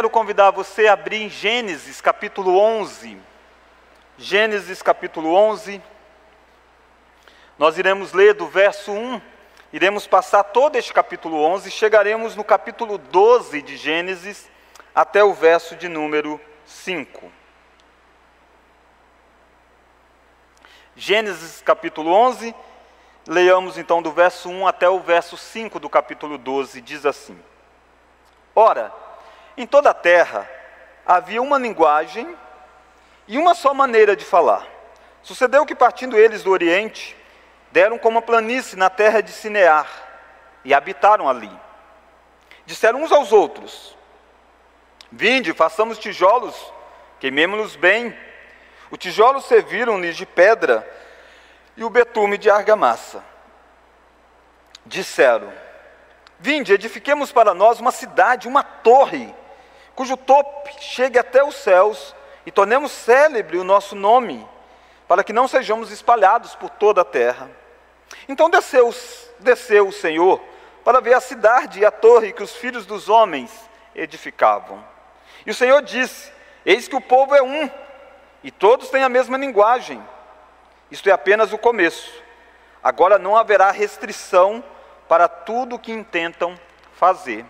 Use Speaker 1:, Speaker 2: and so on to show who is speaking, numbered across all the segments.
Speaker 1: quero convidar você a abrir em Gênesis capítulo 11. Gênesis capítulo 11. Nós iremos ler do verso 1, iremos passar todo este capítulo 11, e chegaremos no capítulo 12 de Gênesis até o verso de número 5. Gênesis capítulo 11, leiamos então do verso 1 até o verso 5 do capítulo 12, diz assim: Ora, em toda a terra havia uma linguagem e uma só maneira de falar. Sucedeu que, partindo eles do Oriente, deram como uma planície na terra de Sinear e habitaram ali. Disseram uns aos outros: Vinde, façamos tijolos, queimemos-los bem. O tijolo serviram-lhes de pedra e o betume de argamassa. Disseram: Vinde, edifiquemos para nós uma cidade, uma torre, cujo topo chegue até os céus, e tornemos célebre o nosso nome, para que não sejamos espalhados por toda a terra. Então desceu, desceu o Senhor para ver a cidade e a torre que os filhos dos homens edificavam. E o Senhor disse: Eis que o povo é um, e todos têm a mesma linguagem. Isto é apenas o começo. Agora não haverá restrição para tudo o que intentam fazer.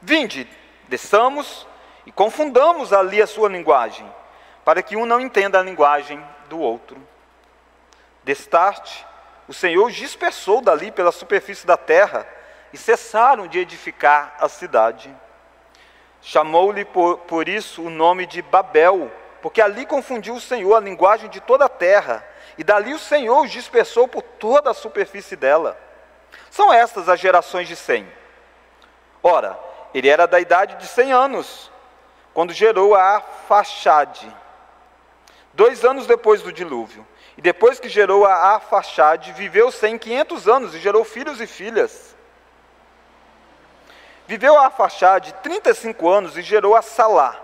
Speaker 1: Vinde, desçamos e confundamos ali a sua linguagem, para que um não entenda a linguagem do outro. Destarte, o Senhor dispersou dali pela superfície da terra e cessaram de edificar a cidade. Chamou-lhe por, por isso o nome de Babel, porque ali confundiu o Senhor a linguagem de toda a terra, e dali o Senhor os dispersou por toda a superfície dela. São estas as gerações de Sem. Ora, ele era da idade de 100 anos, quando gerou a Arfaxade, dois anos depois do dilúvio. E depois que gerou a Arfaxade, viveu Sem 500 anos e gerou filhos e filhas. Viveu a Arfaxade 35 anos e gerou a Salá.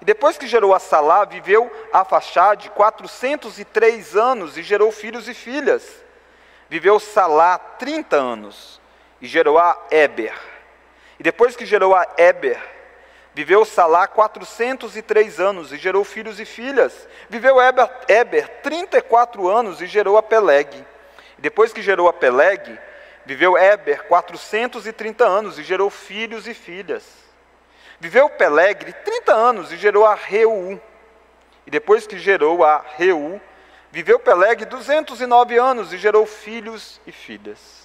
Speaker 1: E depois que gerou a Salá, viveu a Arfaxade 403 anos e gerou filhos e filhas. Viveu Salá 30 anos e gerou a Eber. E depois que gerou a Eber, viveu Salá 403 anos e gerou filhos e filhas. Viveu Eber, Eber 34 anos e gerou a Peleg. E depois que gerou a Peleg, viveu Eber 430 anos e gerou filhos e filhas. Viveu Peleg 30 anos e gerou a Reu. E depois que gerou a Reu, Viveu Peleg 209 anos e gerou filhos e filhas.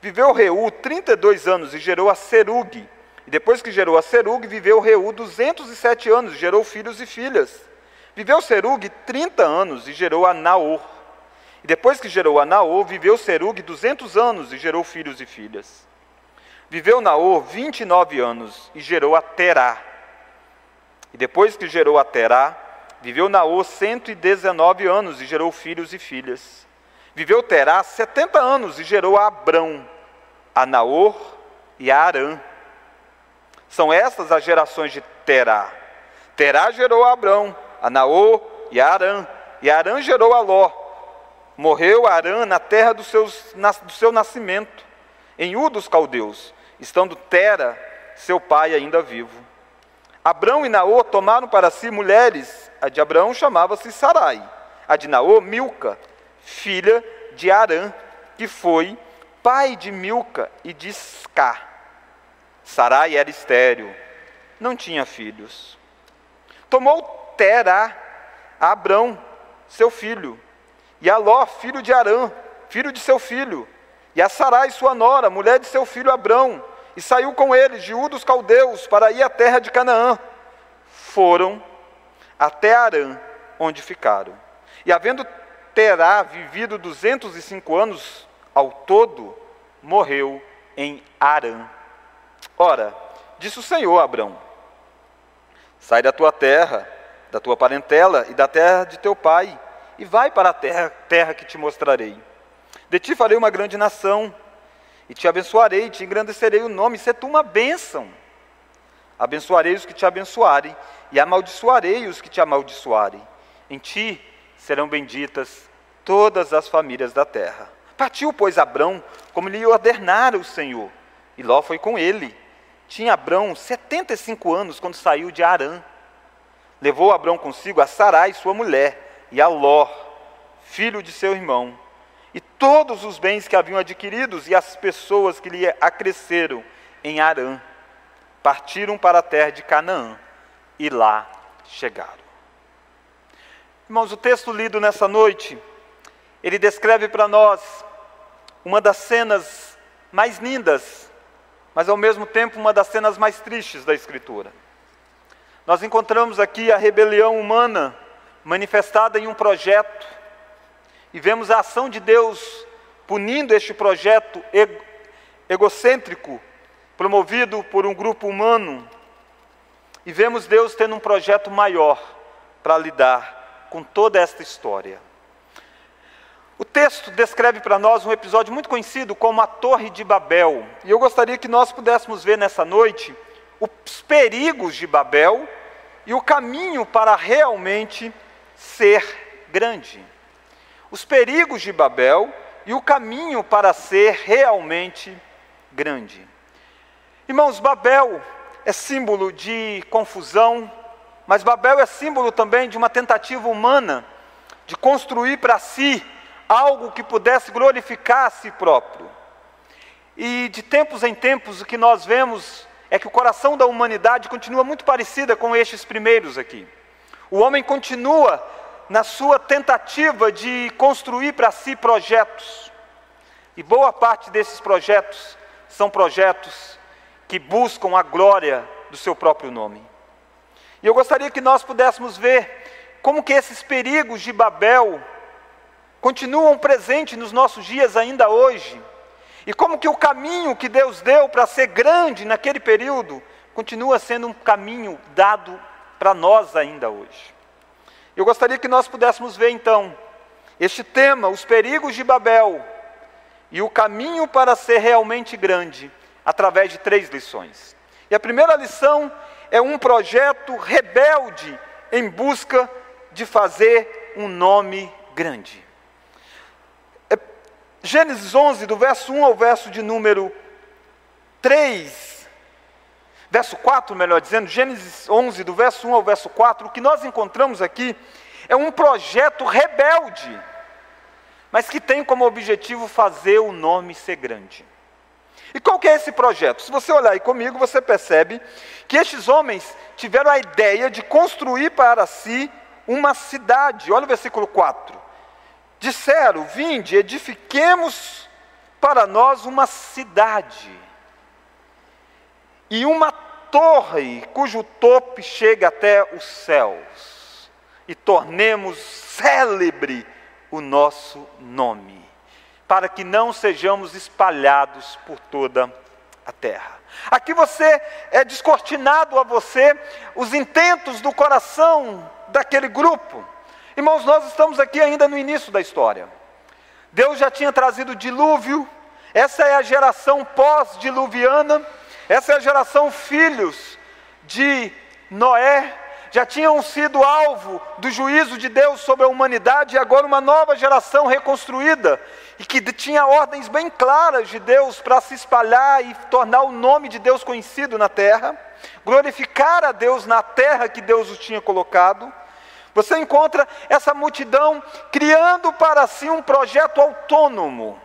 Speaker 1: Viveu Reu 32 anos e gerou a Serug. E depois que gerou a Serug, viveu Reu 207 anos e gerou filhos e filhas. Viveu Serug 30 anos e gerou a Naor. E depois que gerou a Naor, viveu Serug 200 anos e gerou filhos e filhas. Viveu Naor 29 anos e gerou a Terá. E depois que gerou a Terá, Viveu Naô 119 anos e gerou filhos e filhas. Viveu Terá 70 anos e gerou a Abrão, a Naor e a Arã. São estas as gerações de Terá. Terá gerou a Abrão, a Naor e a Arã. E Arã gerou a Ló. Morreu Arã na terra do, seus, do seu nascimento, em U dos caldeus, estando Tera, seu pai, ainda vivo. Abrão e Naô tomaram para si mulheres. A de Abraão chamava-se Sarai. A de Naô, Milca, filha de Arã, que foi pai de Milca e de Ská. Sarai era estéril, não tinha filhos. Tomou Terá Abrão, seu filho, e a Ló, filho de Arã, filho de seu filho, e a Sarai, sua nora, mulher de seu filho Abrão, e saiu com eles de U caldeus para ir à terra de Canaã. Foram até Arã, onde ficaram. E havendo Terá vivido 205 anos ao todo, morreu em Arã. Ora, disse o Senhor a Abrão: Sai da tua terra, da tua parentela e da terra de teu pai, e vai para a terra, terra que te mostrarei. De ti farei uma grande nação e te abençoarei, te engrandecerei o nome, se tu uma bênção. Abençoarei os que te abençoarem, e amaldiçoarei os que te amaldiçoarem. Em ti serão benditas todas as famílias da terra. Partiu, pois, Abrão, como lhe ordenara o Senhor, e Ló foi com ele. tinha Abrão 75 anos quando saiu de Arã. Levou Abrão consigo a Sarai, sua mulher, e a Ló, filho de seu irmão, e todos os bens que haviam adquiridos e as pessoas que lhe acresceram em Arã. Partiram para a terra de Canaã e lá chegaram. Irmãos, o texto lido nessa noite, ele descreve para nós uma das cenas mais lindas, mas ao mesmo tempo uma das cenas mais tristes da Escritura. Nós encontramos aqui a rebelião humana manifestada em um projeto, e vemos a ação de Deus punindo este projeto egocêntrico, promovido por um grupo humano, e vemos Deus tendo um projeto maior para lidar com toda esta história. O texto descreve para nós um episódio muito conhecido como a Torre de Babel. E eu gostaria que nós pudéssemos ver nessa noite os perigos de Babel e o caminho para realmente ser grande. Os perigos de Babel e o caminho para ser realmente grande. Irmãos, Babel é símbolo de confusão, mas Babel é símbolo também de uma tentativa humana de construir para si algo que pudesse glorificar a si próprio. E de tempos em tempos, o que nós vemos é que o coração da humanidade continua muito parecida com estes primeiros aqui. O homem continua na sua tentativa de construir para si projetos. E boa parte desses projetos são projetos que buscam a glória do seu próprio nome. E eu gostaria que nós pudéssemos ver como que esses perigos de Babel continuam presentes nos nossos dias ainda hoje. E como que o caminho que Deus deu para ser grande naquele período continua sendo um caminho dado para nós ainda hoje. Eu gostaria que nós pudéssemos ver então este tema, os perigos de Babel e o caminho para ser realmente grande, através de três lições. E a primeira lição é um projeto rebelde em busca de fazer um nome grande. Gênesis 11, do verso 1 ao verso de número 3, verso 4, melhor dizendo, Gênesis 11, do verso 1 ao verso 4, o que nós encontramos aqui é um projeto rebelde, mas que tem como objetivo fazer o nome ser grande. E qual que é esse projeto? Se você olhar aí comigo, você percebe que estes homens tiveram a ideia de construir para si uma cidade. Olha o versículo 4 disseram: Vinde, edifiquemos para nós uma cidade e uma torre cujo topo chega até os céus, e tornemos célebre o nosso nome, para que não sejamos espalhados por toda a terra. Aqui você é descortinado a você os intentos do coração daquele grupo. Irmãos, nós estamos aqui ainda no início da história. Deus já tinha trazido dilúvio, essa é a geração pós-diluviana, essa é a geração filhos de Noé, já tinham sido alvo do juízo de Deus sobre a humanidade, e agora uma nova geração reconstruída, e que tinha ordens bem claras de Deus para se espalhar e tornar o nome de Deus conhecido na terra, glorificar a Deus na terra que Deus os tinha colocado. Você encontra essa multidão criando para si um projeto autônomo.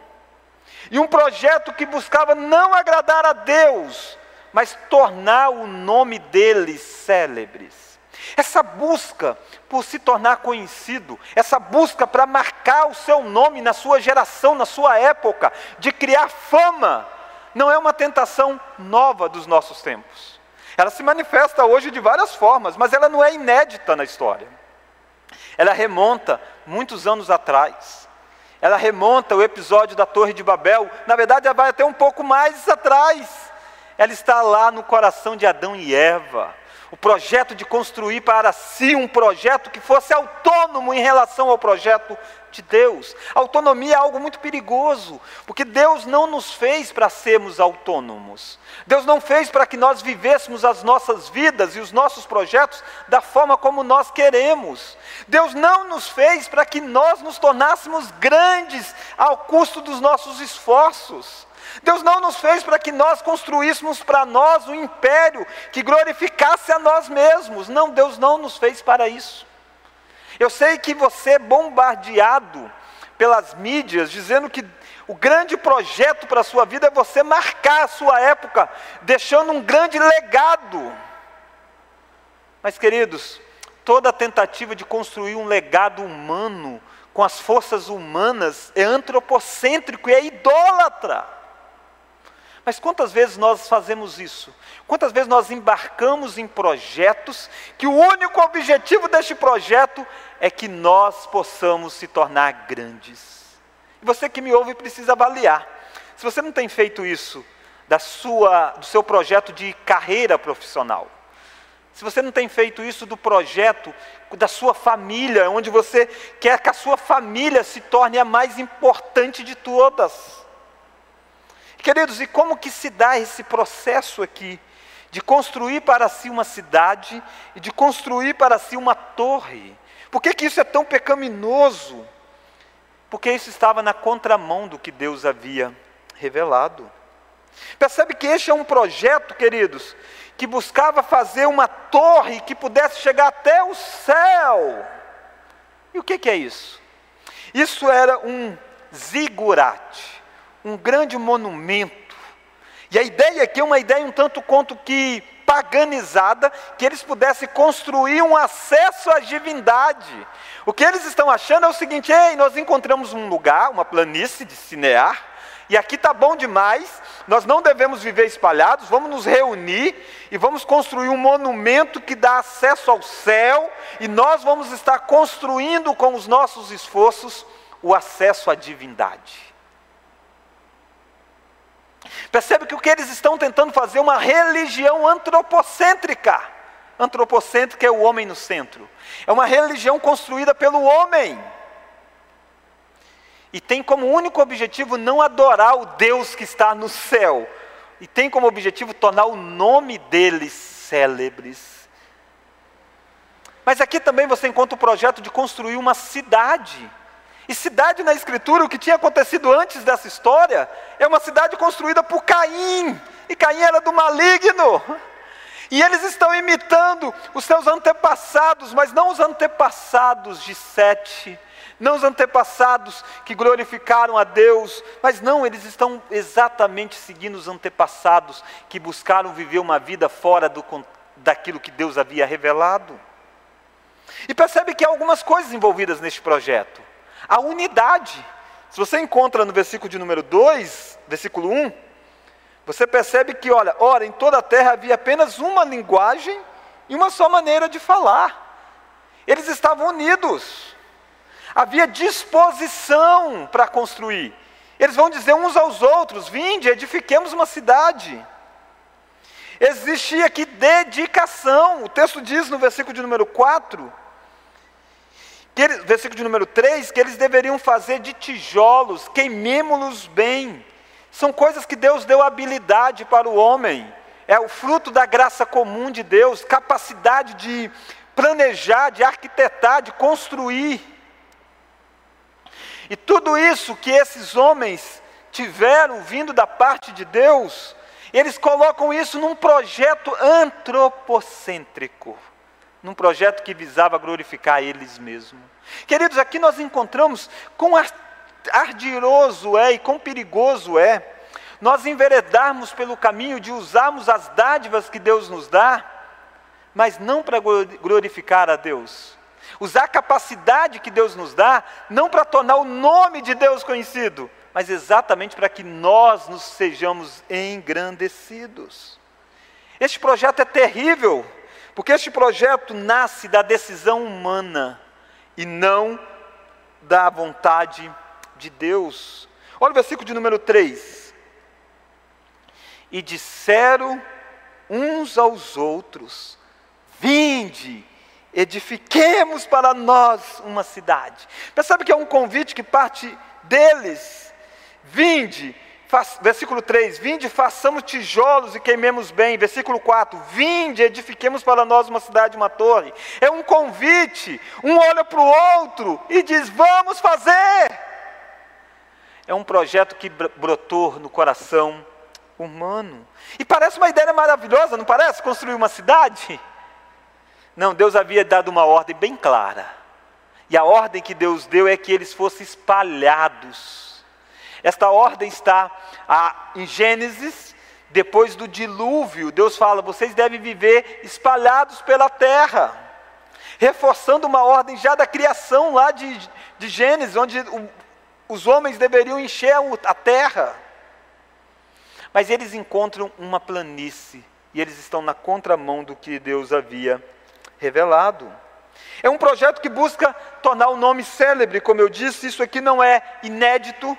Speaker 1: E um projeto que buscava não agradar a Deus, mas tornar o nome deles célebres. Essa busca por se tornar conhecido, essa busca para marcar o seu nome na sua geração, na sua época, de criar fama, não é uma tentação nova dos nossos tempos. Ela se manifesta hoje de várias formas, mas ela não é inédita na história. Ela remonta muitos anos atrás. Ela remonta o episódio da Torre de Babel. Na verdade, ela vai até um pouco mais atrás. Ela está lá no coração de Adão e Eva. O projeto de construir para si um projeto que fosse autônomo em relação ao projeto de Deus. autonomia é algo muito perigoso, porque Deus não nos fez para sermos autônomos. Deus não fez para que nós vivêssemos as nossas vidas e os nossos projetos da forma como nós queremos. Deus não nos fez para que nós nos tornássemos grandes ao custo dos nossos esforços. Deus não nos fez para que nós construíssemos para nós um império que glorificasse a nós mesmos. Não, Deus não nos fez para isso. Eu sei que você é bombardeado pelas mídias dizendo que o grande projeto para a sua vida é você marcar a sua época, deixando um grande legado. Mas, queridos, toda tentativa de construir um legado humano com as forças humanas é antropocêntrico e é idólatra. Mas quantas vezes nós fazemos isso? Quantas vezes nós embarcamos em projetos que o único objetivo deste projeto é que nós possamos se tornar grandes? E você que me ouve precisa avaliar. Se você não tem feito isso da sua, do seu projeto de carreira profissional, se você não tem feito isso do projeto da sua família, onde você quer que a sua família se torne a mais importante de todas. Queridos, e como que se dá esse processo aqui de construir para si uma cidade e de construir para si uma torre? Por que, que isso é tão pecaminoso? Porque isso estava na contramão do que Deus havia revelado. Percebe que este é um projeto, queridos, que buscava fazer uma torre que pudesse chegar até o céu. E o que, que é isso? Isso era um zigurate um grande monumento. E a ideia aqui é uma ideia um tanto quanto que paganizada, que eles pudessem construir um acesso à divindade. O que eles estão achando é o seguinte: ei, nós encontramos um lugar, uma planície de Cinear, e aqui está bom demais, nós não devemos viver espalhados, vamos nos reunir e vamos construir um monumento que dá acesso ao céu, e nós vamos estar construindo com os nossos esforços o acesso à divindade. Percebe que o que eles estão tentando fazer é uma religião antropocêntrica. Antropocêntrica é o homem no centro. É uma religião construída pelo homem. E tem como único objetivo não adorar o Deus que está no céu. E tem como objetivo tornar o nome deles célebres. Mas aqui também você encontra o projeto de construir uma cidade e cidade na Escritura, o que tinha acontecido antes dessa história, é uma cidade construída por Caim. E Caim era do maligno. E eles estão imitando os seus antepassados, mas não os antepassados de Sete, não os antepassados que glorificaram a Deus, mas não, eles estão exatamente seguindo os antepassados que buscaram viver uma vida fora do, daquilo que Deus havia revelado. E percebe que há algumas coisas envolvidas neste projeto a unidade. Se você encontra no versículo de número 2, versículo 1, você percebe que, olha, ora, em toda a terra havia apenas uma linguagem e uma só maneira de falar. Eles estavam unidos. Havia disposição para construir. Eles vão dizer uns aos outros: vinde, edifiquemos uma cidade. Existia aqui dedicação. O texto diz no versículo de número 4 que ele, versículo de número 3, que eles deveriam fazer de tijolos, queimemos-los bem. São coisas que Deus deu habilidade para o homem. É o fruto da graça comum de Deus, capacidade de planejar, de arquitetar, de construir. E tudo isso que esses homens tiveram vindo da parte de Deus, eles colocam isso num projeto antropocêntrico num projeto que visava glorificar eles mesmos. Queridos, aqui nós encontramos quão ardiroso é e quão perigoso é nós enveredarmos pelo caminho de usarmos as dádivas que Deus nos dá, mas não para glorificar a Deus. Usar a capacidade que Deus nos dá, não para tornar o nome de Deus conhecido, mas exatamente para que nós nos sejamos engrandecidos. Este projeto é terrível, porque este projeto nasce da decisão humana e não da vontade de Deus. Olha o versículo de número 3. E disseram uns aos outros: Vinde, edifiquemos para nós uma cidade. Percebe que é um convite que parte deles. Vinde, versículo 3: Vinde, façamos tijolos e queimemos bem. Versículo 4: Vinde, edifiquemos para nós uma cidade, uma torre. É um convite. Um olha para o outro e diz: Vamos fazer. é um projeto que brotou no coração humano. E parece uma ideia maravilhosa, não parece? Construir uma cidade? Não, Deus havia dado uma ordem bem clara. E a ordem que Deus deu é que eles fossem espalhados. Esta ordem está em Gênesis, depois do dilúvio. Deus fala: vocês devem viver espalhados pela terra. Reforçando uma ordem já da criação lá de, de Gênesis, onde o, os homens deveriam encher a terra. Mas eles encontram uma planície e eles estão na contramão do que Deus havia revelado. É um projeto que busca tornar o nome célebre, como eu disse, isso aqui não é inédito.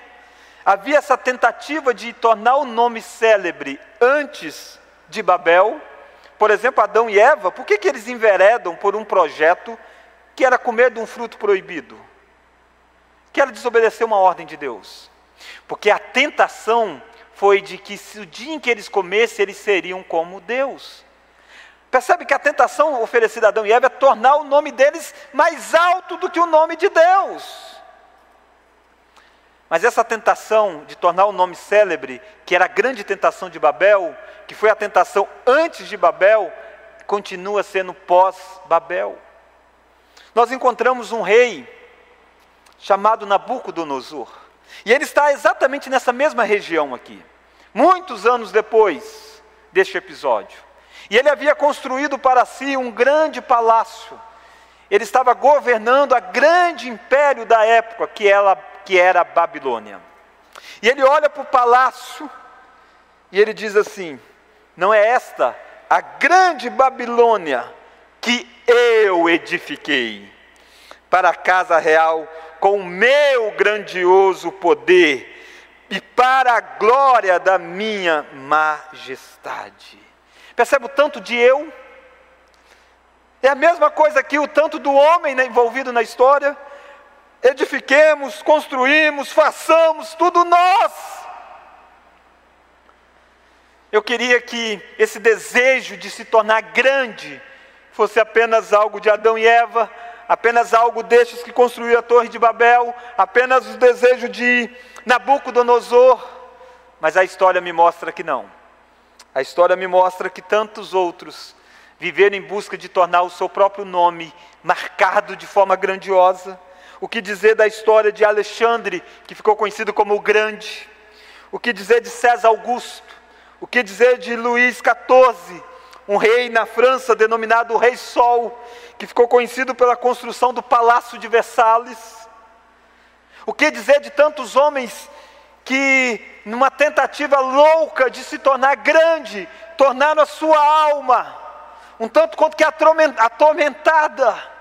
Speaker 1: Havia essa tentativa de tornar o nome célebre antes de Babel. Por exemplo, Adão e Eva, por que, que eles enveredam por um projeto que era comer de um fruto proibido? Que era desobedecer uma ordem de Deus. Porque a tentação foi de que se o dia em que eles comessem, eles seriam como Deus. Percebe que a tentação oferecida a Adão e Eva é tornar o nome deles mais alto do que o nome de Deus. Mas essa tentação de tornar o nome célebre, que era a grande tentação de Babel, que foi a tentação antes de Babel, continua sendo pós-Babel. Nós encontramos um rei chamado Nabucodonosor, e ele está exatamente nessa mesma região aqui, muitos anos depois deste episódio. E ele havia construído para si um grande palácio. Ele estava governando a grande império da época, que era, que era a Babilônia. E ele olha para o palácio e ele diz assim: Não é esta a grande Babilônia que eu edifiquei para a casa real com o meu grandioso poder e para a glória da minha majestade. Percebe o tanto de eu? É a mesma coisa aqui, o tanto do homem né, envolvido na história. Edifiquemos, construímos, façamos, tudo nós. Eu queria que esse desejo de se tornar grande fosse apenas algo de Adão e Eva, apenas algo destes que construíram a Torre de Babel, apenas o desejo de Nabucodonosor, mas a história me mostra que não. A história me mostra que tantos outros viveram em busca de tornar o seu próprio nome marcado de forma grandiosa. O que dizer da história de Alexandre, que ficou conhecido como o Grande? O que dizer de César Augusto? O que dizer de Luís XIV, um rei na França denominado Rei Sol, que ficou conhecido pela construção do Palácio de Versalhes? O que dizer de tantos homens que, numa tentativa louca de se tornar grande, tornaram a sua alma um tanto quanto que atormentada,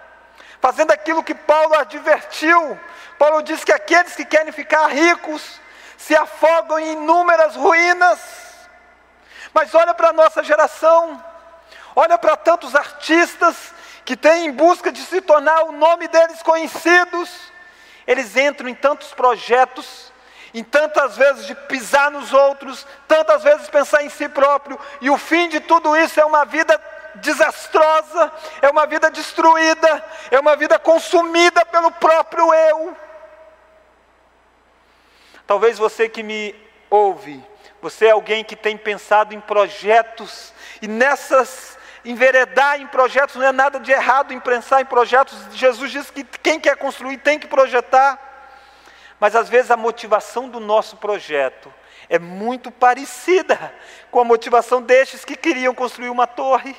Speaker 1: fazendo aquilo que Paulo advertiu. Paulo diz que aqueles que querem ficar ricos se afogam em inúmeras ruínas. Mas olha para a nossa geração, olha para tantos artistas que têm em busca de se tornar o nome deles conhecidos, eles entram em tantos projetos em tantas vezes de pisar nos outros, tantas vezes pensar em si próprio, e o fim de tudo isso é uma vida desastrosa, é uma vida destruída, é uma vida consumida pelo próprio eu. Talvez você que me ouve, você é alguém que tem pensado em projetos, e nessas enveredar em projetos não é nada de errado em pensar em projetos. Jesus diz que quem quer construir tem que projetar. Mas às vezes a motivação do nosso projeto é muito parecida com a motivação destes que queriam construir uma torre,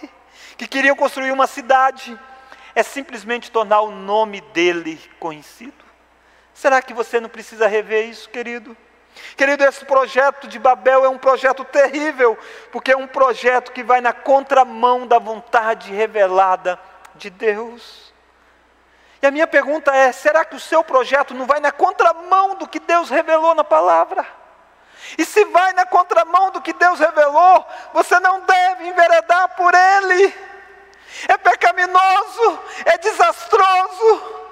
Speaker 1: que queriam construir uma cidade. É simplesmente tornar o nome dele conhecido. Será que você não precisa rever isso, querido? Querido, esse projeto de Babel é um projeto terrível, porque é um projeto que vai na contramão da vontade revelada de Deus. E a minha pergunta é: será que o seu projeto não vai na contramão do que Deus revelou na palavra? E se vai na contramão do que Deus revelou, você não deve enveredar por ele. É pecaminoso, é desastroso.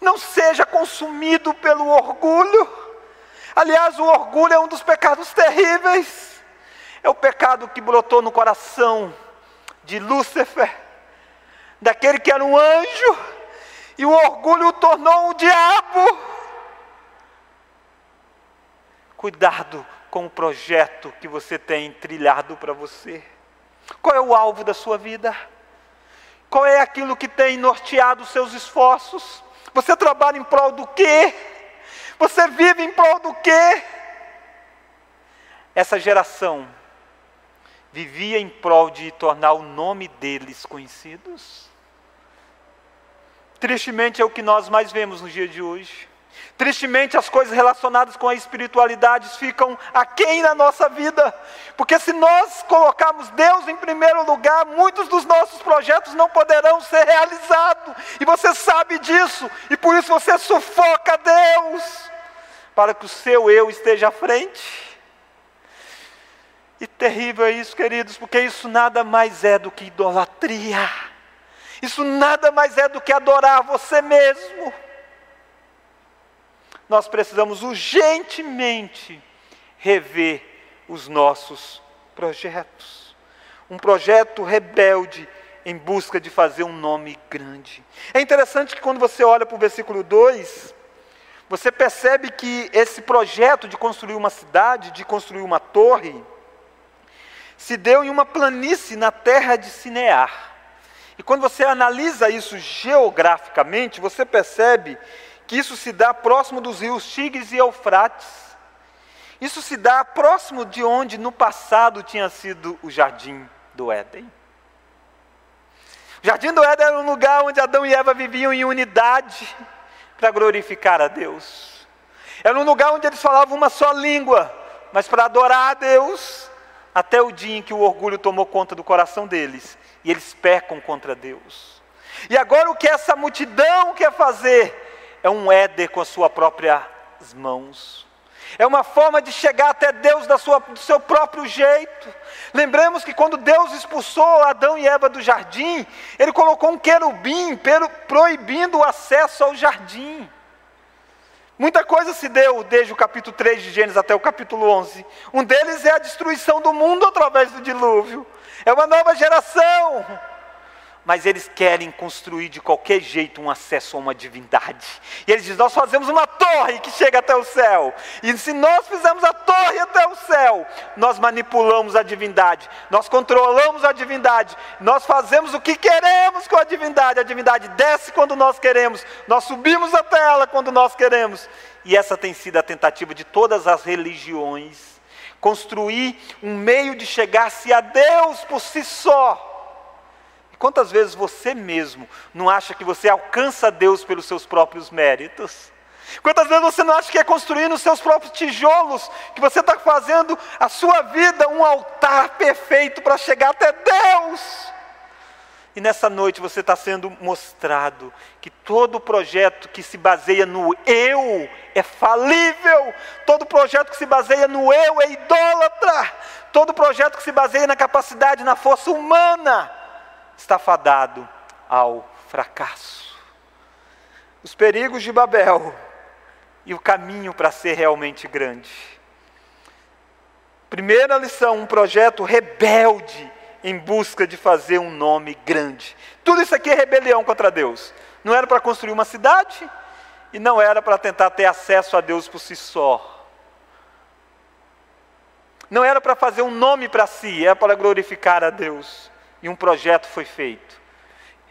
Speaker 1: Não seja consumido pelo orgulho. Aliás, o orgulho é um dos pecados terríveis. É o pecado que brotou no coração de Lúcifer daquele que era um anjo, e o orgulho o tornou um diabo. Cuidado com o projeto que você tem trilhado para você. Qual é o alvo da sua vida? Qual é aquilo que tem norteado os seus esforços? Você trabalha em prol do quê? Você vive em prol do quê? Essa geração vivia em prol de tornar o nome deles conhecidos. Tristemente é o que nós mais vemos no dia de hoje. Tristemente, as coisas relacionadas com a espiritualidade ficam aquém na nossa vida, porque se nós colocarmos Deus em primeiro lugar, muitos dos nossos projetos não poderão ser realizados, e você sabe disso, e por isso você sufoca Deus, para que o seu eu esteja à frente. E terrível é isso, queridos, porque isso nada mais é do que idolatria, isso nada mais é do que adorar você mesmo nós precisamos urgentemente rever os nossos projetos. Um projeto rebelde em busca de fazer um nome grande. É interessante que quando você olha para o versículo 2, você percebe que esse projeto de construir uma cidade, de construir uma torre, se deu em uma planície na terra de Sinear. E quando você analisa isso geograficamente, você percebe que isso se dá próximo dos rios Tigres e Eufrates. Isso se dá próximo de onde no passado tinha sido o jardim do Éden. O jardim do Éden era um lugar onde Adão e Eva viviam em unidade para glorificar a Deus. Era um lugar onde eles falavam uma só língua, mas para adorar a Deus, até o dia em que o orgulho tomou conta do coração deles e eles pecam contra Deus. E agora o que essa multidão quer fazer é um éder com as suas próprias mãos. É uma forma de chegar até Deus da sua, do seu próprio jeito. Lembremos que quando Deus expulsou Adão e Eva do jardim, Ele colocou um querubim proibindo o acesso ao jardim. Muita coisa se deu desde o capítulo 3 de Gênesis até o capítulo 11. Um deles é a destruição do mundo através do dilúvio. É uma nova geração mas eles querem construir de qualquer jeito um acesso a uma divindade. E eles dizem: Nós fazemos uma torre que chega até o céu. E se nós fizermos a torre até o céu, nós manipulamos a divindade, nós controlamos a divindade, nós fazemos o que queremos com a divindade. A divindade desce quando nós queremos, nós subimos até ela quando nós queremos. E essa tem sido a tentativa de todas as religiões construir um meio de chegar-se a Deus por si só Quantas vezes você mesmo não acha que você alcança Deus pelos seus próprios méritos? Quantas vezes você não acha que é construindo os seus próprios tijolos, que você está fazendo a sua vida um altar perfeito para chegar até Deus? E nessa noite você está sendo mostrado que todo projeto que se baseia no eu é falível, todo projeto que se baseia no eu é idólatra, todo projeto que se baseia na capacidade, na força humana, está fadado ao fracasso. Os perigos de Babel e o caminho para ser realmente grande. Primeira lição: um projeto rebelde em busca de fazer um nome grande. Tudo isso aqui é rebelião contra Deus. Não era para construir uma cidade e não era para tentar ter acesso a Deus por si só. Não era para fazer um nome para si, era para glorificar a Deus e um projeto foi feito.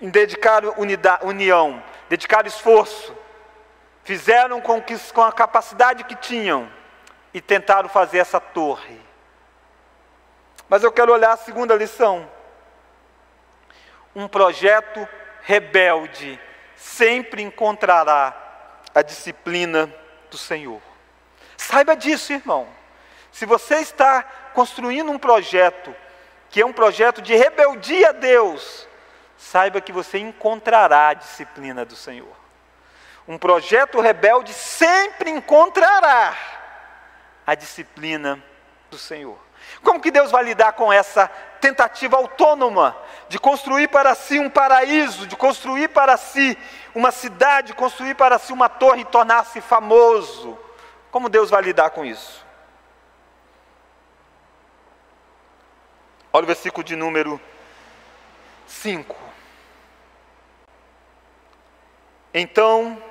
Speaker 1: Em dedicar unidade, união, dedicar esforço, fizeram com, que, com a capacidade que tinham e tentaram fazer essa torre. Mas eu quero olhar a segunda lição. Um projeto rebelde sempre encontrará a disciplina do Senhor. Saiba disso, irmão. Se você está construindo um projeto que é um projeto de rebeldia a Deus, saiba que você encontrará a disciplina do Senhor. Um projeto rebelde sempre encontrará a disciplina do Senhor. Como que Deus vai lidar com essa tentativa autônoma de construir para si um paraíso, de construir para si uma cidade, construir para si uma torre e tornar-se famoso? Como Deus vai lidar com isso? Olha o versículo de número 5. Então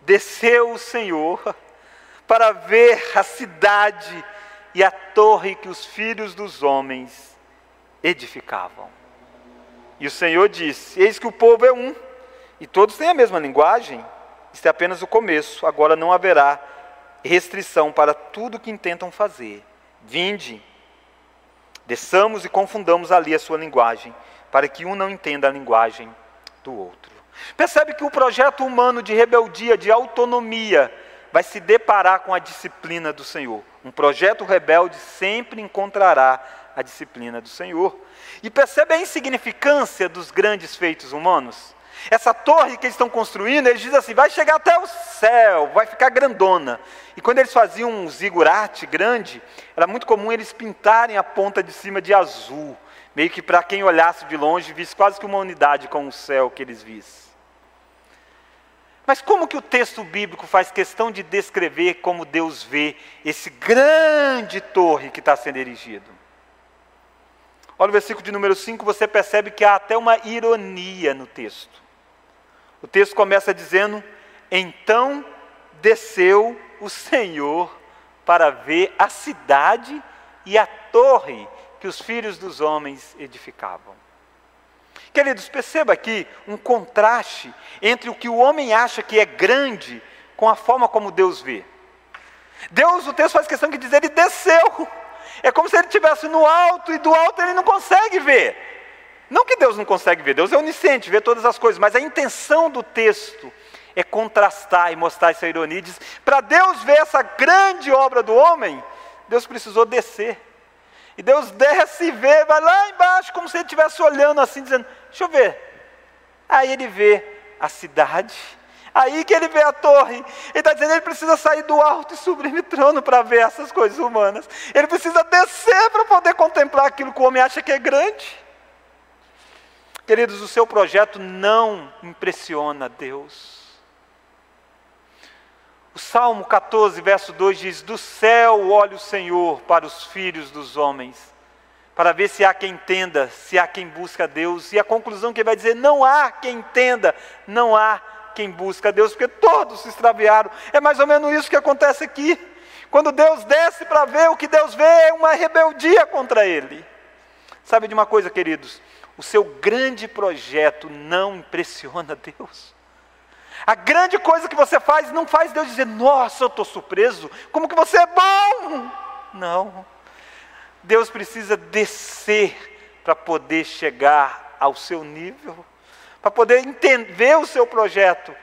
Speaker 1: desceu o Senhor para ver a cidade e a torre que os filhos dos homens edificavam. E o Senhor disse: Eis que o povo é um, e todos têm a mesma linguagem. Isso é apenas o começo, agora não haverá restrição para tudo que intentam fazer. Vinde, desçamos e confundamos ali a sua linguagem, para que um não entenda a linguagem do outro. Percebe que o projeto humano de rebeldia, de autonomia, vai se deparar com a disciplina do Senhor. Um projeto rebelde sempre encontrará a disciplina do Senhor. E percebe a insignificância dos grandes feitos humanos? Essa torre que eles estão construindo, eles dizem assim: vai chegar até o céu, vai ficar grandona. E quando eles faziam um zigurate grande, era muito comum eles pintarem a ponta de cima de azul, meio que para quem olhasse de longe visse quase que uma unidade com o céu que eles vissem. Mas como que o texto bíblico faz questão de descrever como Deus vê esse grande torre que está sendo erigido? Olha o versículo de número 5, você percebe que há até uma ironia no texto. O texto começa dizendo: Então desceu o Senhor para ver a cidade e a torre que os filhos dos homens edificavam. Queridos, perceba aqui um contraste entre o que o homem acha que é grande com a forma como Deus vê. Deus, o texto faz questão de dizer, ele desceu. É como se ele estivesse no alto e do alto ele não consegue ver. Não que Deus não consegue ver, Deus é onisciente, vê todas as coisas, mas a intenção do texto é contrastar e mostrar essa ironia. Diz, para Deus ver essa grande obra do homem, Deus precisou descer. E Deus desce e vê, vai lá embaixo, como se ele estivesse olhando assim, dizendo: Deixa eu ver. Aí ele vê a cidade, aí que ele vê a torre. Ele está dizendo: ele precisa sair do alto e sublime trono para ver essas coisas humanas. Ele precisa descer para poder contemplar aquilo que o homem acha que é grande. Queridos, o seu projeto não impressiona Deus. O Salmo 14, verso 2 diz: Do céu olha o Senhor para os filhos dos homens, para ver se há quem entenda, se há quem busca Deus. E a conclusão que ele vai dizer: Não há quem entenda, não há quem busca Deus, porque todos se extraviaram. É mais ou menos isso que acontece aqui. Quando Deus desce para ver, o que Deus vê é uma rebeldia contra Ele. Sabe de uma coisa, queridos? O seu grande projeto não impressiona Deus. A grande coisa que você faz não faz Deus dizer, nossa, eu estou surpreso, como que você é bom. Não. Deus precisa descer para poder chegar ao seu nível, para poder entender o seu projeto,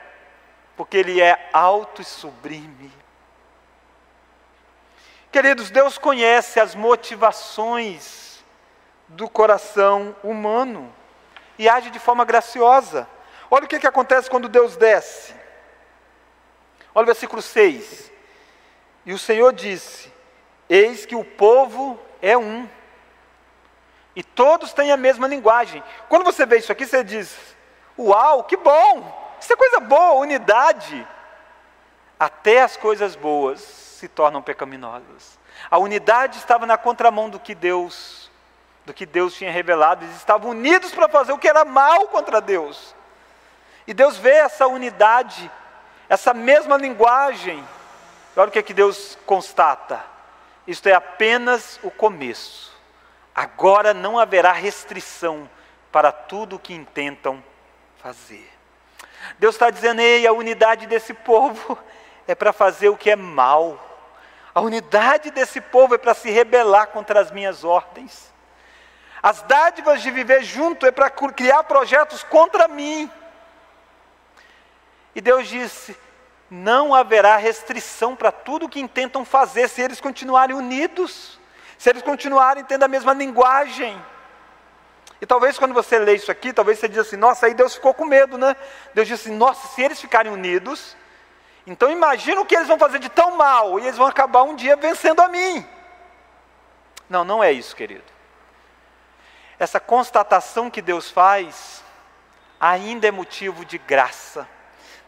Speaker 1: porque ele é alto e sublime. Queridos, Deus conhece as motivações do coração humano e age de forma graciosa. Olha o que, que acontece quando Deus desce. Olha o versículo 6. E o Senhor disse: Eis que o povo é um, e todos têm a mesma linguagem. Quando você vê isso aqui, você diz: Uau, que bom! Isso é coisa boa, unidade. Até as coisas boas se tornam pecaminosas. A unidade estava na contramão do que Deus do que Deus tinha revelado, eles estavam unidos para fazer o que era mal contra Deus. E Deus vê essa unidade, essa mesma linguagem. Olha o que, é que Deus constata: isto é apenas o começo. Agora não haverá restrição para tudo o que intentam fazer. Deus está dizendo, ei, a unidade desse povo é para fazer o que é mal. A unidade desse povo é para se rebelar contra as minhas ordens. As dádivas de viver junto é para criar projetos contra mim. E Deus disse: não haverá restrição para tudo que intentam fazer se eles continuarem unidos, se eles continuarem tendo a mesma linguagem. E talvez quando você lê isso aqui, talvez você diga assim: nossa, aí Deus ficou com medo, né? Deus disse nossa, se eles ficarem unidos, então imagina o que eles vão fazer de tão mal, e eles vão acabar um dia vencendo a mim. Não, não é isso, querido essa constatação que Deus faz ainda é motivo de graça.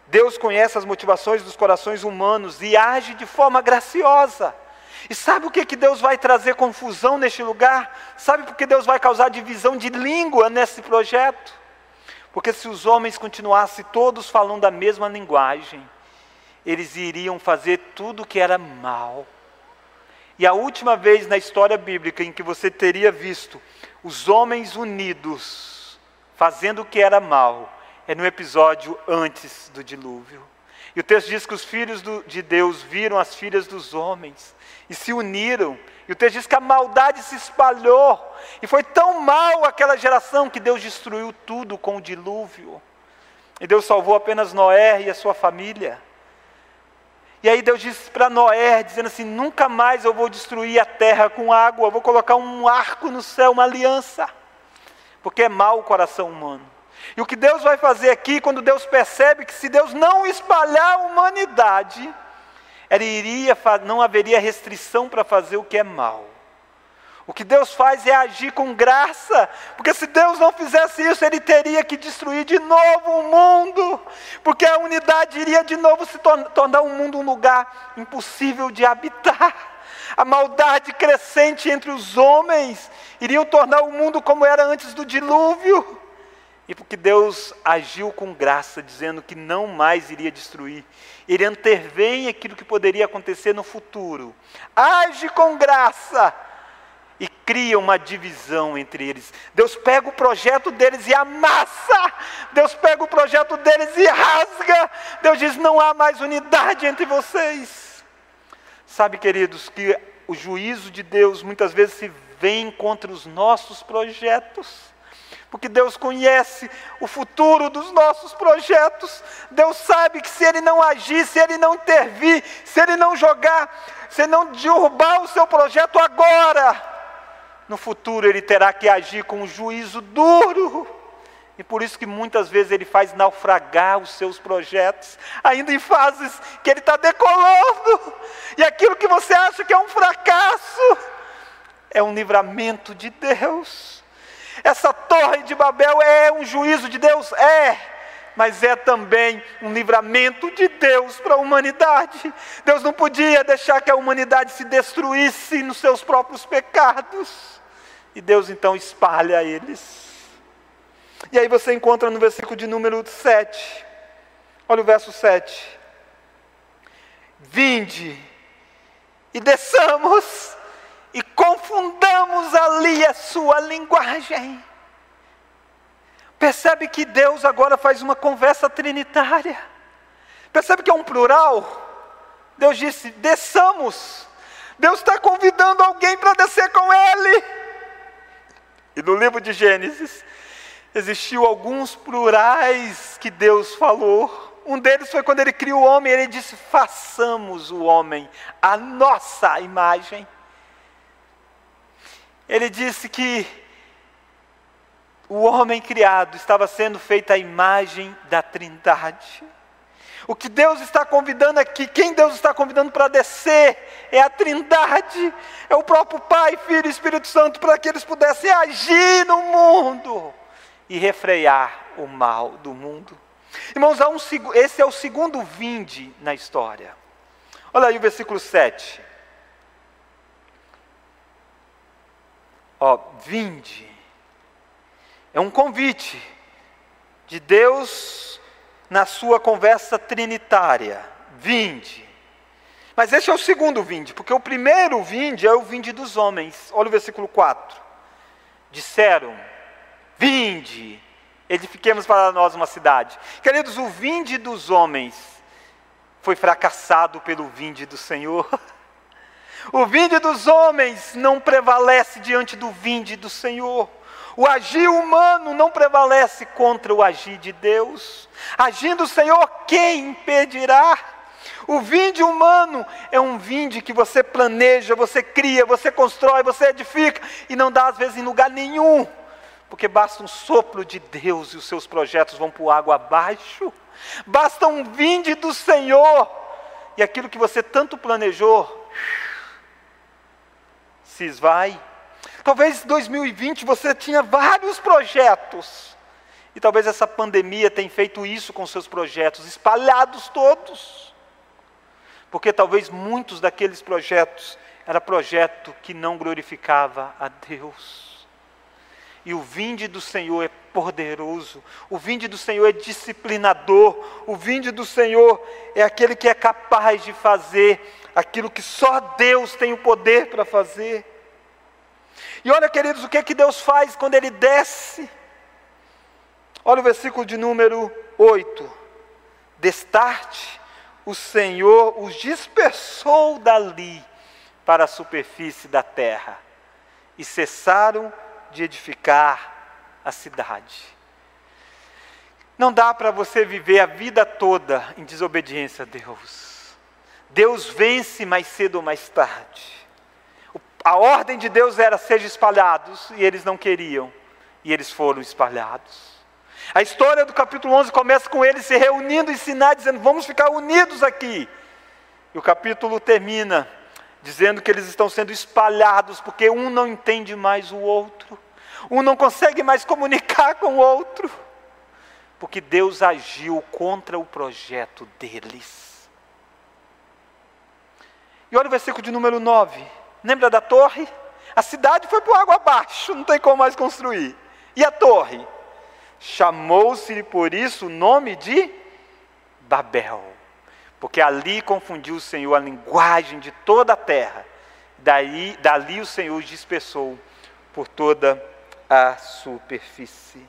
Speaker 1: Deus conhece as motivações dos corações humanos e age de forma graciosa. E sabe o que, que Deus vai trazer confusão neste lugar? Sabe por que Deus vai causar divisão de língua nesse projeto? Porque se os homens continuassem todos falando a mesma linguagem, eles iriam fazer tudo o que era mal. E a última vez na história bíblica em que você teria visto os homens unidos fazendo o que era mal é no episódio antes do dilúvio. E o texto diz que os filhos do, de Deus viram as filhas dos homens e se uniram. E o texto diz que a maldade se espalhou. E foi tão mal aquela geração que Deus destruiu tudo com o dilúvio. E Deus salvou apenas Noé e a sua família. E aí Deus disse para Noé, dizendo assim: nunca mais eu vou destruir a terra com água, eu vou colocar um arco no céu, uma aliança, porque é mau o coração humano. E o que Deus vai fazer aqui, quando Deus percebe que se Deus não espalhar a humanidade, iria, não haveria restrição para fazer o que é mal. O que Deus faz é agir com graça, porque se Deus não fizesse isso, Ele teria que destruir de novo o mundo, porque a unidade iria de novo se tornar o um mundo um lugar impossível de habitar. A maldade crescente entre os homens iria tornar o mundo como era antes do dilúvio. E porque Deus agiu com graça, dizendo que não mais iria destruir, Ele intervém aquilo que poderia acontecer no futuro. Age com graça e cria uma divisão entre eles. Deus pega o projeto deles e amassa. Deus pega o projeto deles e rasga. Deus diz: não há mais unidade entre vocês. Sabe, queridos, que o juízo de Deus muitas vezes se vem contra os nossos projetos. Porque Deus conhece o futuro dos nossos projetos. Deus sabe que se Ele não agir, se Ele não intervir, se Ele não jogar, se Ele não derrubar o seu projeto agora, no futuro ele terá que agir com um juízo duro. E por isso que muitas vezes ele faz naufragar os seus projetos, ainda em fases que ele está decolando. E aquilo que você acha que é um fracasso, é um livramento de Deus. Essa torre de Babel é um juízo de Deus? É, mas é também um livramento de Deus para a humanidade. Deus não podia deixar que a humanidade se destruísse nos seus próprios pecados. E Deus então espalha eles. E aí você encontra no versículo de número 7. Olha o verso 7. Vinde e desçamos e confundamos ali a sua linguagem. Percebe que Deus agora faz uma conversa trinitária. Percebe que é um plural? Deus disse: desçamos. Deus está convidando alguém para descer com Ele. E no livro de Gênesis, existiu alguns plurais que Deus falou. Um deles foi quando ele criou o homem, ele disse: façamos o homem a nossa imagem. Ele disse que o homem criado estava sendo feito à imagem da Trindade. O que Deus está convidando aqui, quem Deus está convidando para descer, é a Trindade, é o próprio Pai, Filho e Espírito Santo, para que eles pudessem agir no mundo e refrear o mal do mundo. Irmãos, um, esse é o segundo vinde na história. Olha aí o versículo 7. Ó, vinde. É um convite de Deus na sua conversa trinitária: vinde. Mas esse é o segundo vinde, porque o primeiro vinde é o vinde dos homens. Olha o versículo 4. Disseram: Vinde, edifiquemos para nós uma cidade. Queridos, o vinde dos homens foi fracassado pelo vinde do Senhor. O vinde dos homens não prevalece diante do vinde do Senhor. O agir humano não prevalece contra o agir de Deus. Agindo o Senhor, quem impedirá? O vinde humano é um vinde que você planeja, você cria, você constrói, você edifica e não dá às vezes em lugar nenhum, porque basta um sopro de Deus e os seus projetos vão por água abaixo. Basta um vinde do Senhor e aquilo que você tanto planejou se esvai. Talvez em 2020 você tinha vários projetos. E talvez essa pandemia tenha feito isso com seus projetos, espalhados todos. Porque talvez muitos daqueles projetos era projeto que não glorificava a Deus. E o vinde do Senhor é poderoso. O vinde do Senhor é disciplinador. O vinde do Senhor é aquele que é capaz de fazer aquilo que só Deus tem o poder para fazer. E olha, queridos, o que, é que Deus faz quando Ele desce? Olha o versículo de número 8. Destarte, o Senhor os dispersou dali para a superfície da terra e cessaram de edificar a cidade. Não dá para você viver a vida toda em desobediência a Deus. Deus vence mais cedo ou mais tarde. A ordem de Deus era sejam espalhados e eles não queriam, e eles foram espalhados. A história do capítulo 11 começa com eles se reunindo em Sinai, dizendo: Vamos ficar unidos aqui. E o capítulo termina dizendo que eles estão sendo espalhados porque um não entende mais o outro, um não consegue mais comunicar com o outro, porque Deus agiu contra o projeto deles. E olha o versículo de número 9. Lembra da torre? A cidade foi por água abaixo, não tem como mais construir. E a torre? Chamou-se por isso o nome de Babel porque ali confundiu o Senhor a linguagem de toda a terra. Daí, dali o Senhor dispersou por toda a superfície.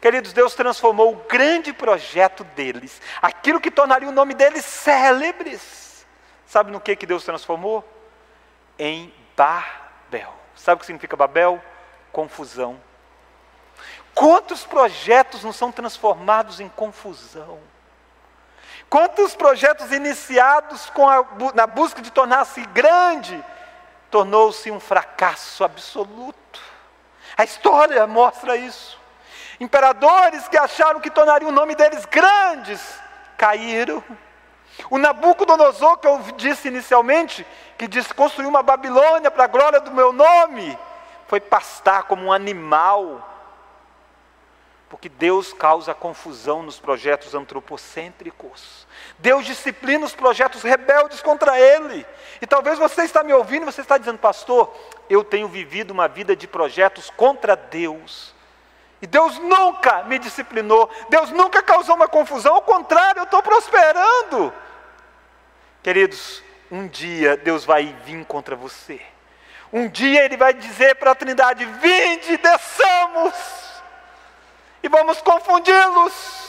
Speaker 1: Queridos, Deus transformou o grande projeto deles, aquilo que tornaria o nome deles célebres. Sabe no que, que Deus transformou? Em Babel. Sabe o que significa Babel? Confusão. Quantos projetos não são transformados em confusão? Quantos projetos iniciados a, na busca de tornar-se grande, tornou-se um fracasso absoluto. A história mostra isso. Imperadores que acharam que tornariam o nome deles grandes, caíram. O Nabucodonosor, que eu disse inicialmente, que disse construir uma Babilônia para a glória do meu nome, foi pastar como um animal porque Deus causa confusão nos projetos antropocêntricos. Deus disciplina os projetos rebeldes contra Ele. E talvez você está me ouvindo e você está dizendo, pastor, eu tenho vivido uma vida de projetos contra Deus. E Deus nunca me disciplinou, Deus nunca causou uma confusão, ao contrário, eu estou prosperando. Queridos, um dia Deus vai vir contra você. Um dia Ele vai dizer para a Trindade: Vinde, desçamos e vamos confundi-los.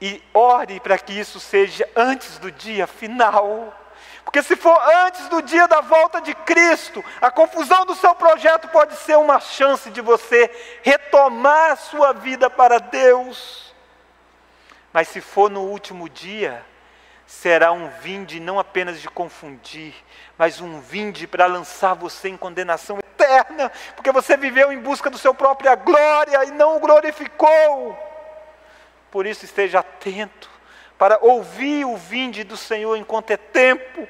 Speaker 1: E ore para que isso seja antes do dia final. Porque se for antes do dia da volta de Cristo, a confusão do seu projeto pode ser uma chance de você retomar a sua vida para Deus. Mas se for no último dia, será um vinde não apenas de confundir, mas um vinde para lançar você em condenação eterna, porque você viveu em busca do seu própria glória e não o glorificou. Por isso esteja atento para ouvir o vinde do Senhor enquanto é tempo,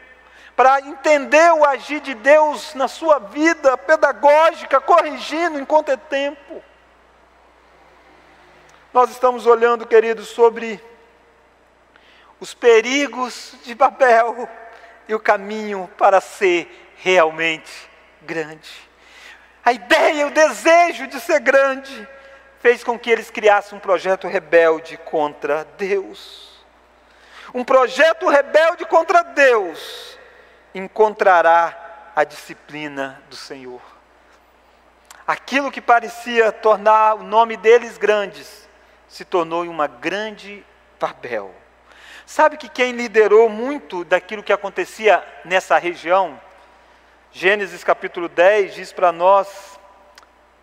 Speaker 1: para entender o agir de Deus na sua vida pedagógica, corrigindo enquanto é tempo. Nós estamos olhando, queridos, sobre os perigos de Babel e o caminho para ser realmente grande. A ideia, o desejo de ser grande, fez com que eles criassem um projeto rebelde contra Deus. Um projeto rebelde contra Deus encontrará a disciplina do Senhor. Aquilo que parecia tornar o nome deles grandes, se tornou uma grande Babel. Sabe que quem liderou muito daquilo que acontecia nessa região? Gênesis capítulo 10 diz para nós